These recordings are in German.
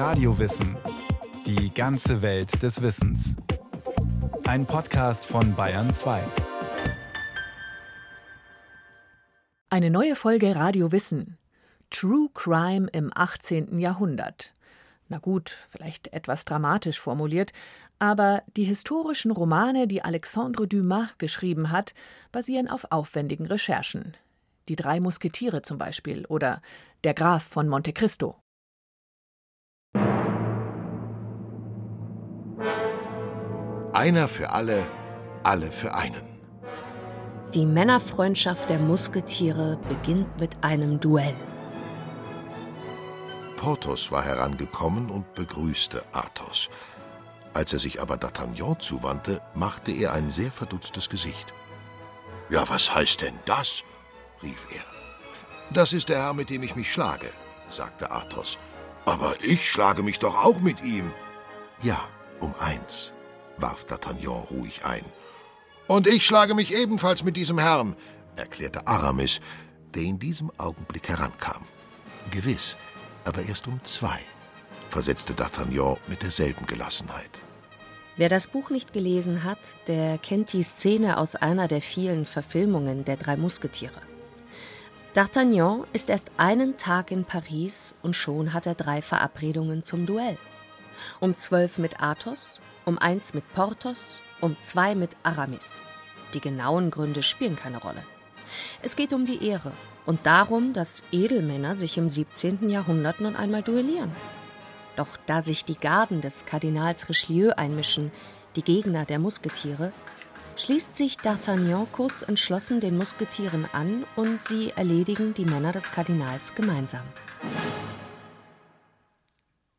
Radiowissen. Die ganze Welt des Wissens. Ein Podcast von Bayern 2. Eine neue Folge Radio Wissen. True Crime im 18. Jahrhundert. Na gut, vielleicht etwas dramatisch formuliert, aber die historischen Romane, die Alexandre Dumas geschrieben hat, basieren auf aufwendigen Recherchen. Die drei Musketiere zum Beispiel oder Der Graf von Monte Cristo. Einer für alle, alle für einen. Die Männerfreundschaft der Musketiere beginnt mit einem Duell. Porthos war herangekommen und begrüßte Athos. Als er sich aber D'Artagnan zuwandte, machte er ein sehr verdutztes Gesicht. Ja, was heißt denn das? rief er. Das ist der Herr, mit dem ich mich schlage, sagte Athos. Aber ich schlage mich doch auch mit ihm. Ja, um eins, warf D'Artagnan ruhig ein. Und ich schlage mich ebenfalls mit diesem Herrn, erklärte Aramis, der in diesem Augenblick herankam. Gewiss, aber erst um zwei, versetzte D'Artagnan mit derselben Gelassenheit. Wer das Buch nicht gelesen hat, der kennt die Szene aus einer der vielen Verfilmungen der drei Musketiere. D'Artagnan ist erst einen Tag in Paris und schon hat er drei Verabredungen zum Duell. Um zwölf mit Athos, um eins mit Porthos, um zwei mit Aramis. Die genauen Gründe spielen keine Rolle. Es geht um die Ehre und darum, dass Edelmänner sich im 17. Jahrhundert nun einmal duellieren. Doch da sich die Garden des Kardinals Richelieu einmischen, die Gegner der Musketiere, schließt sich D'Artagnan kurz entschlossen den Musketieren an und sie erledigen die Männer des Kardinals gemeinsam.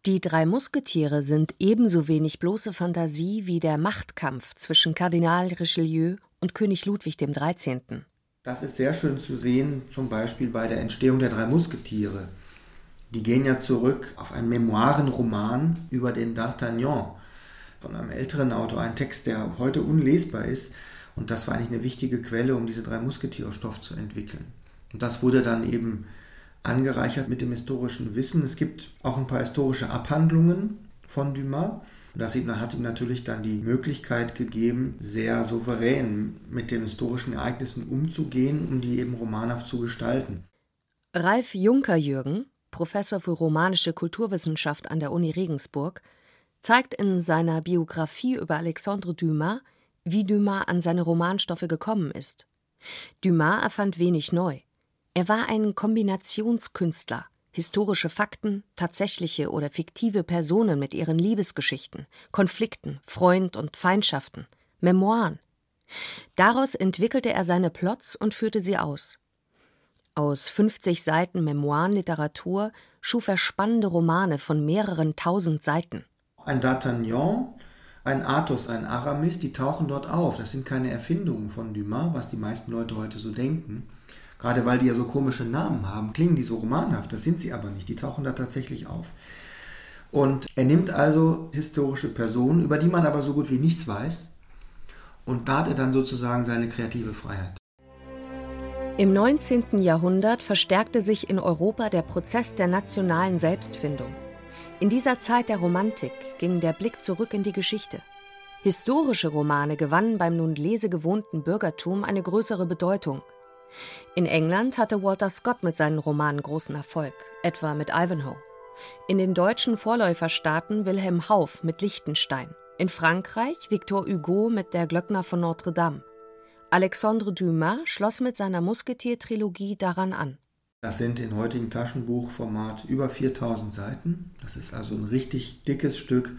Die drei Musketiere sind ebenso wenig bloße Fantasie wie der Machtkampf zwischen Kardinal Richelieu und König Ludwig XIII. Das ist sehr schön zu sehen, zum Beispiel bei der Entstehung der drei Musketiere. Die gehen ja zurück auf einen Memoirenroman über den D'Artagnan von einem älteren Autor, ein Text, der heute unlesbar ist. Und das war eigentlich eine wichtige Quelle, um diese drei Musketiere-Stoff zu entwickeln. Und das wurde dann eben angereichert mit dem historischen Wissen. Es gibt auch ein paar historische Abhandlungen von Dumas. Das hat ihm natürlich dann die Möglichkeit gegeben, sehr souverän mit den historischen Ereignissen umzugehen, um die eben romanhaft zu gestalten. Ralf Junker-Jürgen, Professor für romanische Kulturwissenschaft an der Uni Regensburg, zeigt in seiner Biografie über Alexandre Dumas, wie Dumas an seine Romanstoffe gekommen ist. Dumas erfand wenig neu. Er war ein Kombinationskünstler, historische Fakten, tatsächliche oder fiktive Personen mit ihren Liebesgeschichten, Konflikten, Freund und Feindschaften, Memoiren. Daraus entwickelte er seine Plots und führte sie aus. Aus 50 Seiten Memoirenliteratur schuf er spannende Romane von mehreren tausend Seiten. Ein D'Artagnan, ein Athos, ein Aramis, die tauchen dort auf. Das sind keine Erfindungen von Dumas, was die meisten Leute heute so denken. Gerade weil die ja so komische Namen haben, klingen die so romanhaft. Das sind sie aber nicht. Die tauchen da tatsächlich auf. Und er nimmt also historische Personen, über die man aber so gut wie nichts weiß, und hat er dann sozusagen seine kreative Freiheit. Im 19. Jahrhundert verstärkte sich in Europa der Prozess der nationalen Selbstfindung. In dieser Zeit der Romantik ging der Blick zurück in die Geschichte. Historische Romane gewannen beim nun lesegewohnten Bürgertum eine größere Bedeutung. In England hatte Walter Scott mit seinen Romanen großen Erfolg, etwa mit Ivanhoe. In den deutschen Vorläuferstaaten Wilhelm Hauff mit Liechtenstein. In Frankreich Victor Hugo mit Der Glöckner von Notre Dame. Alexandre Dumas schloss mit seiner Musketier-Trilogie daran an. Das sind in heutigen Taschenbuchformat über 4000 Seiten. Das ist also ein richtig dickes Stück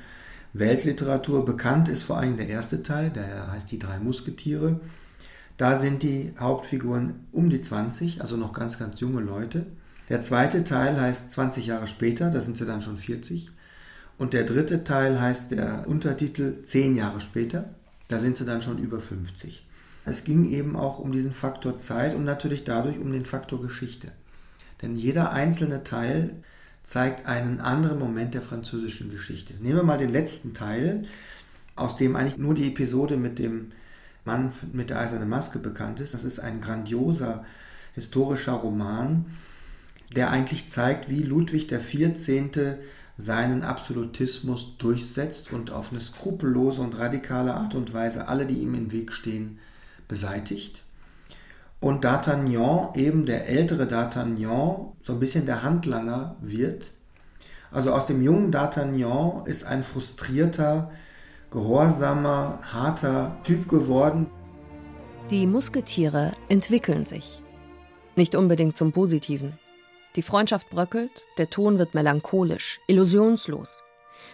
Weltliteratur. Bekannt ist vor allem der erste Teil, der heißt Die drei Musketiere. Da sind die Hauptfiguren um die 20, also noch ganz, ganz junge Leute. Der zweite Teil heißt 20 Jahre später, da sind sie dann schon 40. Und der dritte Teil heißt der Untertitel 10 Jahre später, da sind sie dann schon über 50. Es ging eben auch um diesen Faktor Zeit und natürlich dadurch um den Faktor Geschichte. Denn jeder einzelne Teil zeigt einen anderen Moment der französischen Geschichte. Nehmen wir mal den letzten Teil, aus dem eigentlich nur die Episode mit dem Mann mit der eisernen Maske bekannt ist. Das ist ein grandioser historischer Roman, der eigentlich zeigt, wie Ludwig XIV. seinen Absolutismus durchsetzt und auf eine skrupellose und radikale Art und Weise alle, die ihm im Weg stehen, beseitigt. Und D'Artagnan, eben der ältere D'Artagnan, so ein bisschen der Handlanger wird. Also aus dem jungen D'Artagnan ist ein frustrierter, gehorsamer, harter Typ geworden. Die Musketiere entwickeln sich. Nicht unbedingt zum Positiven. Die Freundschaft bröckelt, der Ton wird melancholisch, illusionslos.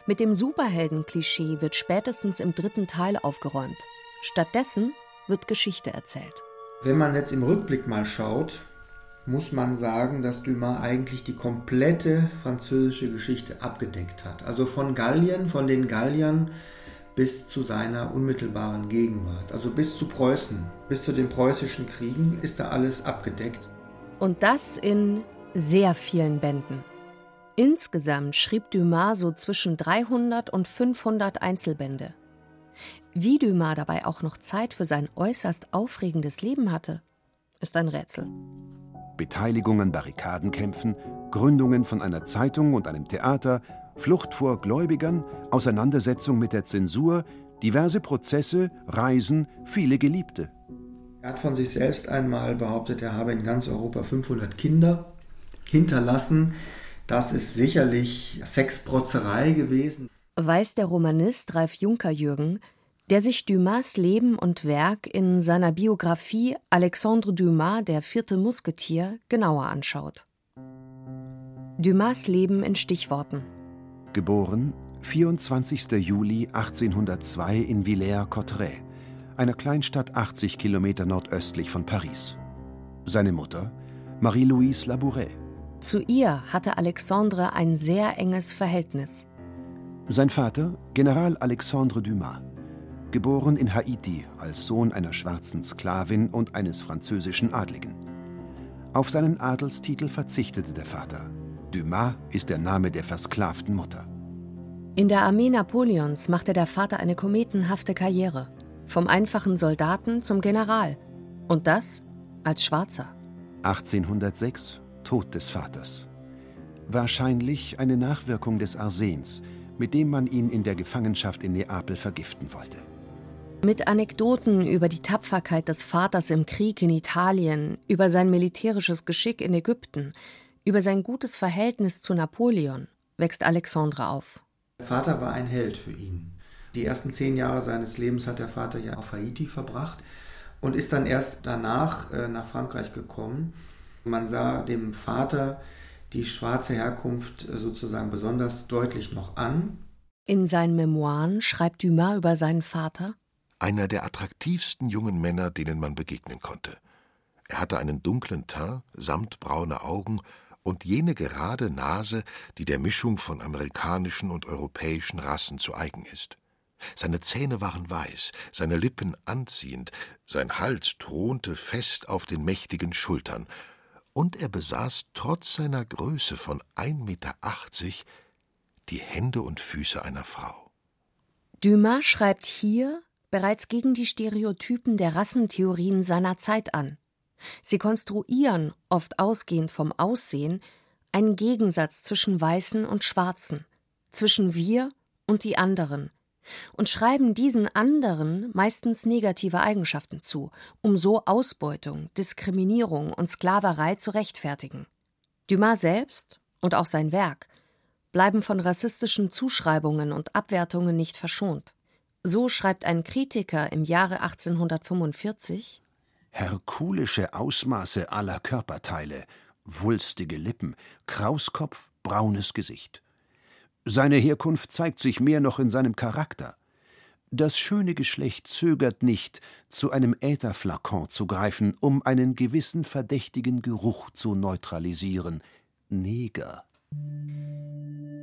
Mit dem Superhelden-Klischee wird spätestens im dritten Teil aufgeräumt. Stattdessen wird Geschichte erzählt. Wenn man jetzt im Rückblick mal schaut, muss man sagen, dass Dumas eigentlich die komplette französische Geschichte abgedeckt hat. Also von Gallien, von den Galliern bis zu seiner unmittelbaren Gegenwart. Also bis zu Preußen, bis zu den preußischen Kriegen ist da alles abgedeckt. Und das in sehr vielen Bänden. Insgesamt schrieb Dumas so zwischen 300 und 500 Einzelbände. Wie Dumas dabei auch noch Zeit für sein äußerst aufregendes Leben hatte, ist ein Rätsel. Beteiligung an Barrikadenkämpfen, Gründungen von einer Zeitung und einem Theater, Flucht vor Gläubigern, Auseinandersetzung mit der Zensur, diverse Prozesse, Reisen, viele Geliebte. Er hat von sich selbst einmal behauptet, er habe in ganz Europa 500 Kinder hinterlassen. Das ist sicherlich Sexprotzerei gewesen. Weiß der Romanist Ralf Juncker-Jürgen, der sich Dumas Leben und Werk in seiner Biografie Alexandre Dumas, der vierte Musketier, genauer anschaut. Dumas Leben in Stichworten. Geboren 24. Juli 1802 in Villers-Cotterêts, einer Kleinstadt 80 Kilometer nordöstlich von Paris. Seine Mutter Marie-Louise Labouret. Zu ihr hatte Alexandre ein sehr enges Verhältnis. Sein Vater, General Alexandre Dumas, geboren in Haiti als Sohn einer schwarzen Sklavin und eines französischen Adligen. Auf seinen Adelstitel verzichtete der Vater. Dumas ist der Name der versklavten Mutter. In der Armee Napoleons machte der Vater eine kometenhafte Karriere. Vom einfachen Soldaten zum General. Und das als Schwarzer. 1806 Tod des Vaters. Wahrscheinlich eine Nachwirkung des Arsens, mit dem man ihn in der Gefangenschaft in Neapel vergiften wollte. Mit Anekdoten über die Tapferkeit des Vaters im Krieg in Italien, über sein militärisches Geschick in Ägypten, über sein gutes Verhältnis zu Napoleon wächst Alexandre auf. Der Vater war ein Held für ihn. Die ersten zehn Jahre seines Lebens hat der Vater ja auf Haiti verbracht und ist dann erst danach äh, nach Frankreich gekommen. Man sah dem Vater die schwarze Herkunft sozusagen besonders deutlich noch an. In seinen Memoiren schreibt Dumas über seinen Vater einer der attraktivsten jungen Männer, denen man begegnen konnte. Er hatte einen dunklen Teint, samtbraune Augen und jene gerade Nase, die der Mischung von amerikanischen und europäischen Rassen zu eigen ist. Seine Zähne waren weiß, seine Lippen anziehend, sein Hals thronte fest auf den mächtigen Schultern, und er besaß trotz seiner Größe von 1,80 Meter die Hände und Füße einer Frau. Dumas schreibt hier bereits gegen die Stereotypen der Rassentheorien seiner Zeit an. Sie konstruieren, oft ausgehend vom Aussehen, einen Gegensatz zwischen Weißen und Schwarzen, zwischen wir und die anderen, und schreiben diesen anderen meistens negative Eigenschaften zu, um so Ausbeutung, Diskriminierung und Sklaverei zu rechtfertigen. Dumas selbst und auch sein Werk bleiben von rassistischen Zuschreibungen und Abwertungen nicht verschont. So schreibt ein Kritiker im Jahre 1845 Herkulische Ausmaße aller Körperteile, wulstige Lippen, Krauskopf, braunes Gesicht. Seine Herkunft zeigt sich mehr noch in seinem Charakter. Das schöne Geschlecht zögert nicht, zu einem Ätherflakon zu greifen, um einen gewissen verdächtigen Geruch zu neutralisieren. Neger.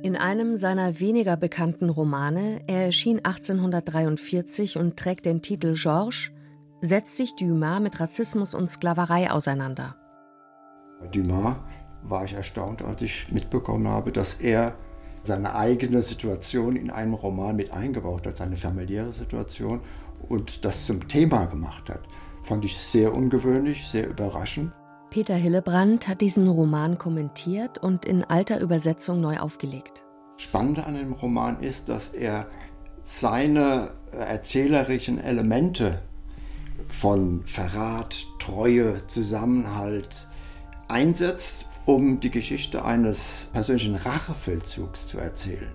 In einem seiner weniger bekannten Romane, er erschien 1843 und trägt den Titel Georges, setzt sich Dumas mit Rassismus und Sklaverei auseinander. Bei Dumas war ich erstaunt, als ich mitbekommen habe, dass er seine eigene Situation in einem Roman mit eingebaut hat, seine familiäre Situation und das zum Thema gemacht hat. Fand ich sehr ungewöhnlich, sehr überraschend. Peter Hillebrand hat diesen Roman kommentiert und in alter Übersetzung neu aufgelegt. Spannende an dem Roman ist, dass er seine erzählerischen Elemente von Verrat, Treue, Zusammenhalt einsetzt, um die Geschichte eines persönlichen Rachefeldzugs zu erzählen.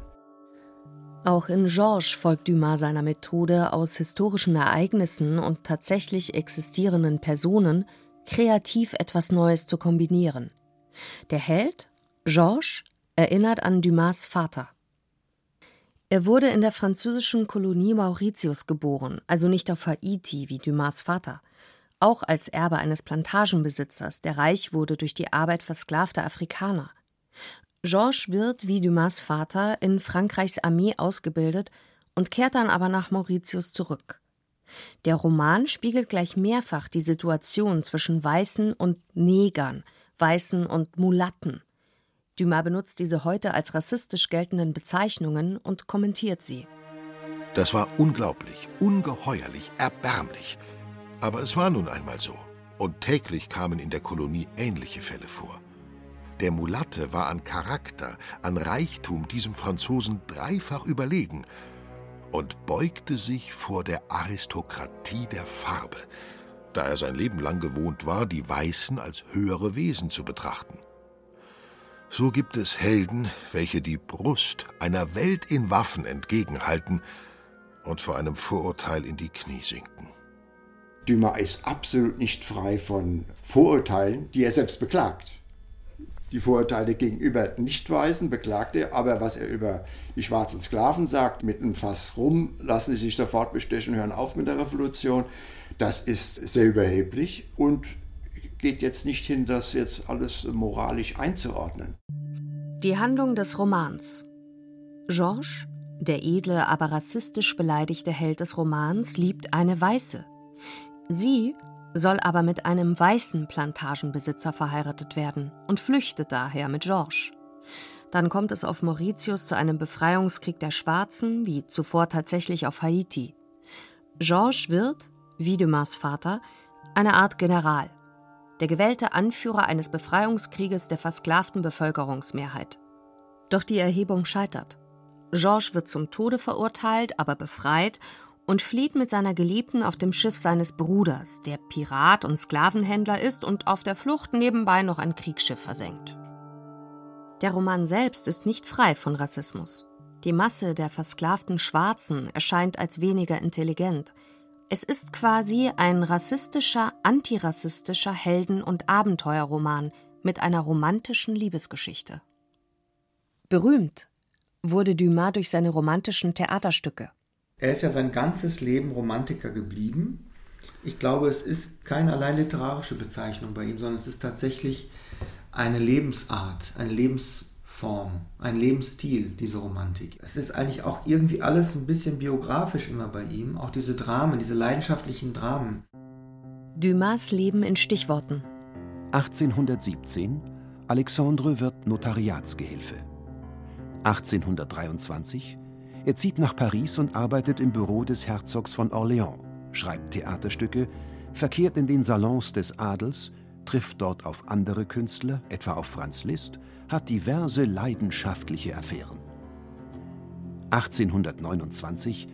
Auch in Georges folgt Dumas seiner Methode, aus historischen Ereignissen und tatsächlich existierenden Personen kreativ etwas Neues zu kombinieren. Der Held, Georges, erinnert an Dumas Vater. Er wurde in der französischen Kolonie Mauritius geboren, also nicht auf Haiti wie Dumas Vater. Auch als Erbe eines Plantagenbesitzers, der reich wurde durch die Arbeit versklavter Afrikaner. Georges wird, wie Dumas Vater, in Frankreichs Armee ausgebildet und kehrt dann aber nach Mauritius zurück. Der Roman spiegelt gleich mehrfach die Situation zwischen Weißen und Negern, Weißen und Mulatten. Dumas benutzt diese heute als rassistisch geltenden Bezeichnungen und kommentiert sie. Das war unglaublich, ungeheuerlich, erbärmlich. Aber es war nun einmal so. Und täglich kamen in der Kolonie ähnliche Fälle vor. Der Mulatte war an Charakter, an Reichtum diesem Franzosen dreifach überlegen und beugte sich vor der Aristokratie der Farbe, da er sein Leben lang gewohnt war, die Weißen als höhere Wesen zu betrachten. So gibt es Helden, welche die Brust einer Welt in Waffen entgegenhalten und vor einem Vorurteil in die Knie sinken. Dumas ist absolut nicht frei von Vorurteilen, die er selbst beklagt die Vorurteile gegenüber Nicht-Weißen beklagt er, aber was er über die schwarzen Sklaven sagt, mit einem Fass rum, lassen sie sich sofort bestechen, hören auf mit der Revolution, das ist sehr überheblich und geht jetzt nicht hin, das jetzt alles moralisch einzuordnen. Die Handlung des Romans. Georges, der edle, aber rassistisch beleidigte Held des Romans, liebt eine Weiße. Sie soll aber mit einem weißen Plantagenbesitzer verheiratet werden und flüchtet daher mit Georges. Dann kommt es auf Mauritius zu einem Befreiungskrieg der Schwarzen, wie zuvor tatsächlich auf Haiti. Georges wird, wie Dumas Vater, eine Art General, der gewählte Anführer eines Befreiungskrieges der versklavten Bevölkerungsmehrheit. Doch die Erhebung scheitert. Georges wird zum Tode verurteilt, aber befreit und flieht mit seiner Geliebten auf dem Schiff seines Bruders, der Pirat und Sklavenhändler ist und auf der Flucht nebenbei noch ein Kriegsschiff versenkt. Der Roman selbst ist nicht frei von Rassismus. Die Masse der versklavten Schwarzen erscheint als weniger intelligent. Es ist quasi ein rassistischer, antirassistischer Helden- und Abenteuerroman mit einer romantischen Liebesgeschichte. Berühmt wurde Dumas durch seine romantischen Theaterstücke. Er ist ja sein ganzes Leben Romantiker geblieben. Ich glaube, es ist keine allein literarische Bezeichnung bei ihm, sondern es ist tatsächlich eine Lebensart, eine Lebensform, ein Lebensstil, diese Romantik. Es ist eigentlich auch irgendwie alles ein bisschen biografisch immer bei ihm, auch diese Dramen, diese leidenschaftlichen Dramen. Dumas Leben in Stichworten. 1817 Alexandre wird Notariatsgehilfe. 1823 er zieht nach Paris und arbeitet im Büro des Herzogs von Orléans, schreibt Theaterstücke, verkehrt in den Salons des Adels, trifft dort auf andere Künstler, etwa auf Franz Liszt, hat diverse leidenschaftliche Affären. 1829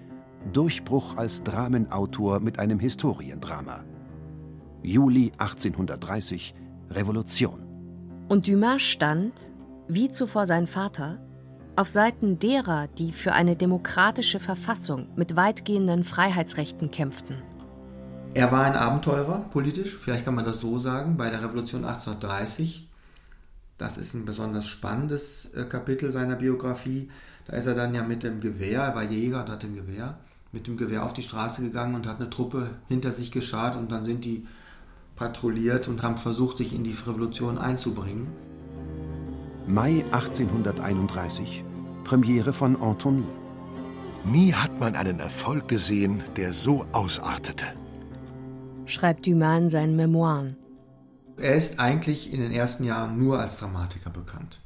Durchbruch als Dramenautor mit einem Historiendrama. Juli 1830 Revolution. Und Dumas stand, wie zuvor sein Vater, auf Seiten derer, die für eine demokratische Verfassung mit weitgehenden Freiheitsrechten kämpften. Er war ein Abenteurer politisch, vielleicht kann man das so sagen, bei der Revolution 1830. Das ist ein besonders spannendes äh, Kapitel seiner Biografie. Da ist er dann ja mit dem Gewehr, er war Jäger und hatte ein Gewehr, mit dem Gewehr auf die Straße gegangen und hat eine Truppe hinter sich geschart und dann sind die patrouilliert und haben versucht, sich in die Revolution einzubringen. Mai 1831 Premiere von Antonie. Nie hat man einen Erfolg gesehen, der so ausartete. Schreibt Dumas in seinen Memoiren. Er ist eigentlich in den ersten Jahren nur als Dramatiker bekannt.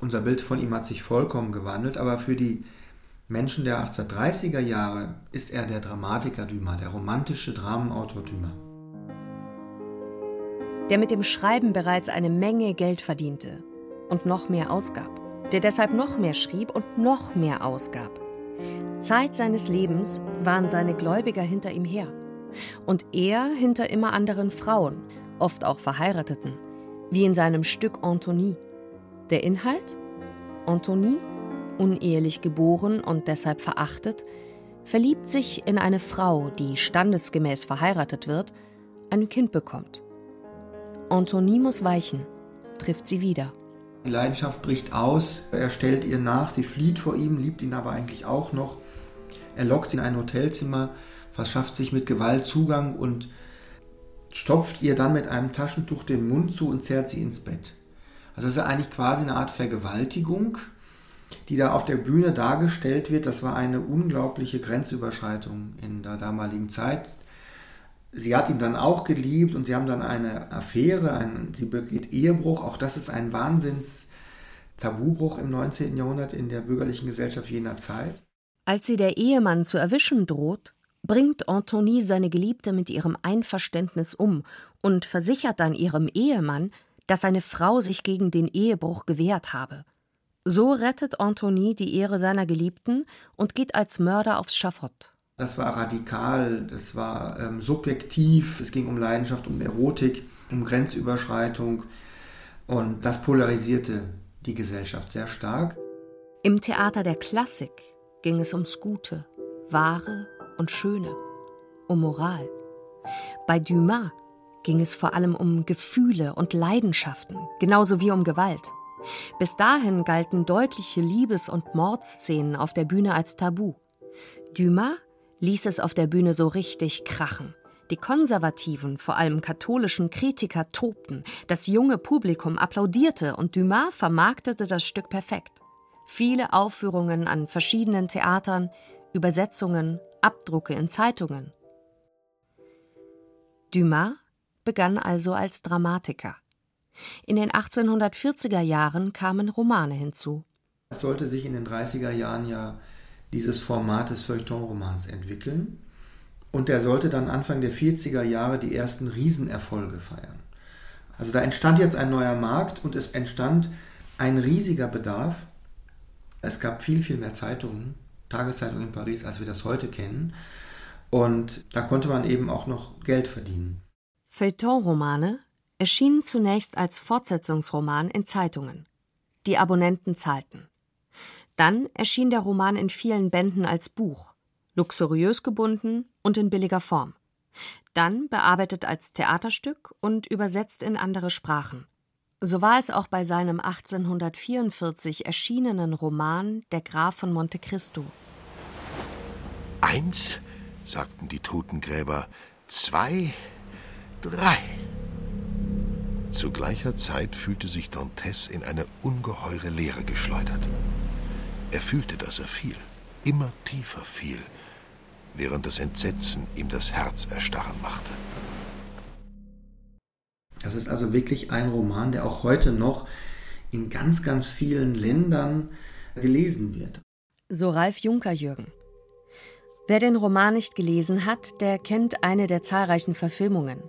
Unser Bild von ihm hat sich vollkommen gewandelt, aber für die Menschen der 1830er Jahre ist er der Dramatiker Dumas, der romantische Dramenautor Dumas. Der mit dem Schreiben bereits eine Menge Geld verdiente und noch mehr ausgab. der deshalb noch mehr schrieb und noch mehr ausgab. Zeit seines Lebens waren seine Gläubiger hinter ihm her. Und er hinter immer anderen Frauen, oft auch Verheirateten, wie in seinem Stück Antonie. Der Inhalt? Antonie, unehelich geboren und deshalb verachtet, verliebt sich in eine Frau, die standesgemäß verheiratet wird, ein Kind bekommt. Antonie muss weichen, trifft sie wieder. Die Leidenschaft bricht aus, er stellt ihr nach, sie flieht vor ihm, liebt ihn aber eigentlich auch noch. Er lockt sie in ein Hotelzimmer, verschafft sich mit Gewalt Zugang und stopft ihr dann mit einem Taschentuch den Mund zu und zerrt sie ins Bett. Also das ist eigentlich quasi eine Art Vergewaltigung, die da auf der Bühne dargestellt wird. Das war eine unglaubliche Grenzüberschreitung in der damaligen Zeit. Sie hat ihn dann auch geliebt und sie haben dann eine Affäre, ein, sie begeht Ehebruch. Auch das ist ein Wahnsinns-Tabubruch im 19. Jahrhundert in der bürgerlichen Gesellschaft jener Zeit. Als sie der Ehemann zu erwischen droht, bringt Antonie seine Geliebte mit ihrem Einverständnis um und versichert dann ihrem Ehemann, dass seine Frau sich gegen den Ehebruch gewehrt habe. So rettet Antonie die Ehre seiner Geliebten und geht als Mörder aufs Schafott. Das war radikal, das war ähm, subjektiv, es ging um Leidenschaft, um Erotik, um Grenzüberschreitung und das polarisierte die Gesellschaft sehr stark. Im Theater der Klassik ging es ums Gute, Wahre und Schöne, um Moral. Bei Dumas ging es vor allem um Gefühle und Leidenschaften, genauso wie um Gewalt. Bis dahin galten deutliche Liebes- und Mordszenen auf der Bühne als Tabu. Dumas ließ es auf der Bühne so richtig krachen. Die konservativen, vor allem katholischen Kritiker tobten, das junge Publikum applaudierte und Dumas vermarktete das Stück perfekt. Viele Aufführungen an verschiedenen Theatern, Übersetzungen, Abdrucke in Zeitungen. Dumas begann also als Dramatiker. In den 1840er Jahren kamen Romane hinzu. Es sollte sich in den 30er Jahren ja dieses Format des Feuilleton-Romans entwickeln. Und der sollte dann Anfang der 40er Jahre die ersten Riesenerfolge feiern. Also da entstand jetzt ein neuer Markt und es entstand ein riesiger Bedarf es gab viel, viel mehr Zeitungen, Tageszeitungen in Paris, als wir das heute kennen. Und da konnte man eben auch noch Geld verdienen. Feuilleton-Romane erschienen zunächst als Fortsetzungsroman in Zeitungen. Die Abonnenten zahlten. Dann erschien der Roman in vielen Bänden als Buch, luxuriös gebunden und in billiger Form. Dann bearbeitet als Theaterstück und übersetzt in andere Sprachen. So war es auch bei seinem 1844 erschienenen Roman Der Graf von Monte Cristo. Eins, sagten die Totengräber, zwei, drei. Zu gleicher Zeit fühlte sich Dantes in eine ungeheure Leere geschleudert. Er fühlte, dass er fiel, immer tiefer fiel, während das Entsetzen ihm das Herz erstarren machte. Das ist also wirklich ein Roman, der auch heute noch in ganz, ganz vielen Ländern gelesen wird. So Ralf Juncker Jürgen. Wer den Roman nicht gelesen hat, der kennt eine der zahlreichen Verfilmungen.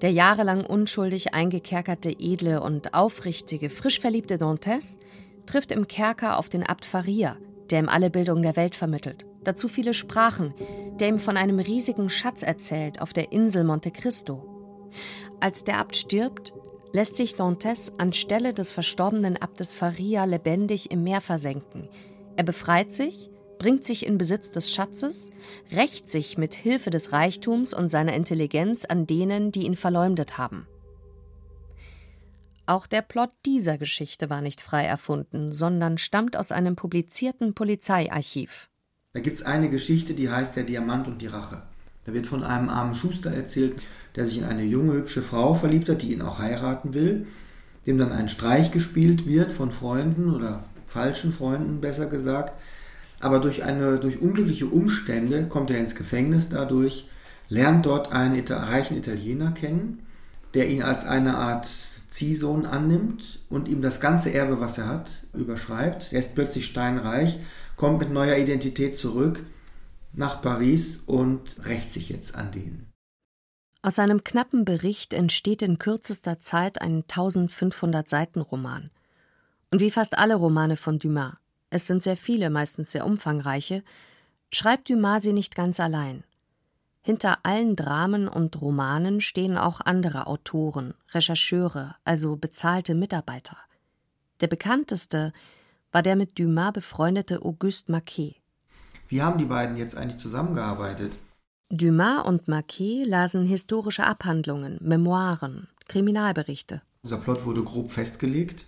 Der jahrelang unschuldig eingekerkerte, edle und aufrichtige, frisch verliebte Dantes trifft im Kerker auf den Abt Faria, der ihm alle Bildung der Welt vermittelt, dazu viele Sprachen, der ihm von einem riesigen Schatz erzählt auf der Insel Monte Cristo. Als der Abt stirbt, lässt sich Dantes anstelle des verstorbenen Abtes Faria lebendig im Meer versenken. Er befreit sich, bringt sich in Besitz des Schatzes, rächt sich mit Hilfe des Reichtums und seiner Intelligenz an denen, die ihn verleumdet haben. Auch der Plot dieser Geschichte war nicht frei erfunden, sondern stammt aus einem publizierten Polizeiarchiv. Da gibt es eine Geschichte, die heißt Der Diamant und die Rache. Da wird von einem armen Schuster erzählt, der sich in eine junge, hübsche Frau verliebt hat, die ihn auch heiraten will, dem dann ein Streich gespielt wird von Freunden oder falschen Freunden, besser gesagt. Aber durch, eine, durch unglückliche Umstände kommt er ins Gefängnis dadurch, lernt dort einen reichen Italiener kennen, der ihn als eine Art Ziehsohn annimmt und ihm das ganze Erbe, was er hat, überschreibt. Er ist plötzlich steinreich, kommt mit neuer Identität zurück nach Paris und rächt sich jetzt an denen. Aus einem knappen Bericht entsteht in kürzester Zeit ein 1500 Seiten Roman. Und wie fast alle Romane von Dumas, es sind sehr viele, meistens sehr umfangreiche, schreibt Dumas sie nicht ganz allein. Hinter allen Dramen und Romanen stehen auch andere Autoren, Rechercheure, also bezahlte Mitarbeiter. Der bekannteste war der mit Dumas befreundete Auguste Marquet. Wie haben die beiden jetzt eigentlich zusammengearbeitet? Dumas und Marquet lasen historische Abhandlungen, Memoiren, Kriminalberichte. Dieser Plot wurde grob festgelegt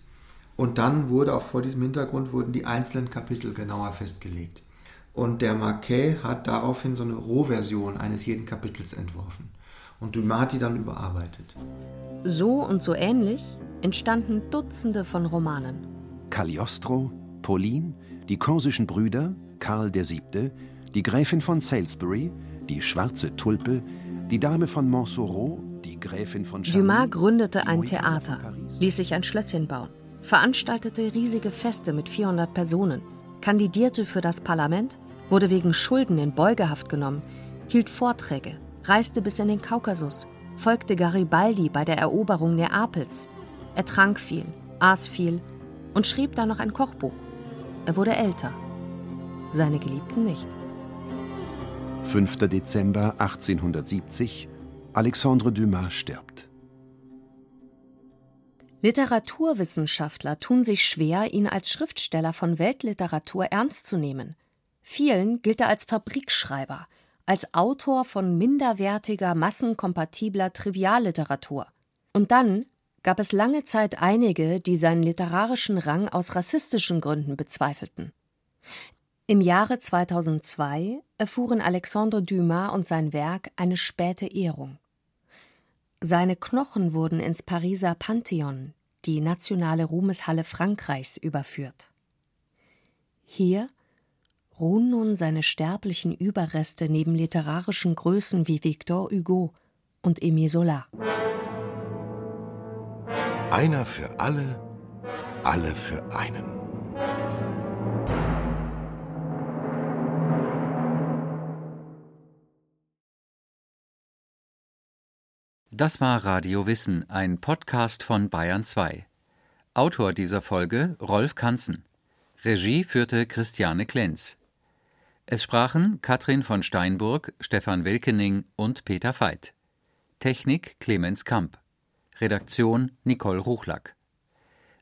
und dann wurde auch vor diesem Hintergrund wurden die einzelnen Kapitel genauer festgelegt. Und der Marquet hat daraufhin so eine Rohversion eines jeden Kapitels entworfen. Und Dumas hat die dann überarbeitet. So und so ähnlich entstanden Dutzende von Romanen. Cagliostro, Pauline, die korsischen Brüder, Karl VII., die Gräfin von Salisbury, die schwarze Tulpe, die Dame von Montsoreau, die Gräfin von Charny, Dumas gründete ein Theater, ließ sich ein Schlösschen bauen, veranstaltete riesige Feste mit 400 Personen, kandidierte für das Parlament, wurde wegen Schulden in Beugehaft genommen, hielt Vorträge, reiste bis in den Kaukasus, folgte Garibaldi bei der Eroberung Neapels. Er trank viel, aß viel und schrieb dann noch ein Kochbuch. Er wurde älter, seine Geliebten nicht. 5. Dezember 1870 Alexandre Dumas stirbt. Literaturwissenschaftler tun sich schwer, ihn als Schriftsteller von Weltliteratur ernst zu nehmen. Vielen gilt er als Fabrikschreiber, als Autor von minderwertiger, massenkompatibler Trivialliteratur. Und dann gab es lange Zeit einige, die seinen literarischen Rang aus rassistischen Gründen bezweifelten. Im Jahre 2002 erfuhren Alexandre Dumas und sein Werk eine späte Ehrung. Seine Knochen wurden ins Pariser Pantheon, die nationale Ruhmeshalle Frankreichs, überführt. Hier ruhen nun seine sterblichen Überreste neben literarischen Größen wie Victor Hugo und Émile Zola. Einer für alle, alle für einen. Das war Radio Wissen, ein Podcast von Bayern 2. Autor dieser Folge Rolf Kanzen. Regie führte Christiane Klenz. Es sprachen Katrin von Steinburg, Stefan Wilkening und Peter Veit. Technik Clemens Kamp. Redaktion Nicole Ruchlack.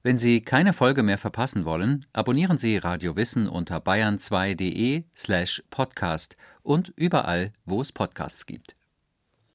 Wenn Sie keine Folge mehr verpassen wollen, abonnieren Sie Radio Wissen unter bayern2.de slash podcast und überall, wo es Podcasts gibt.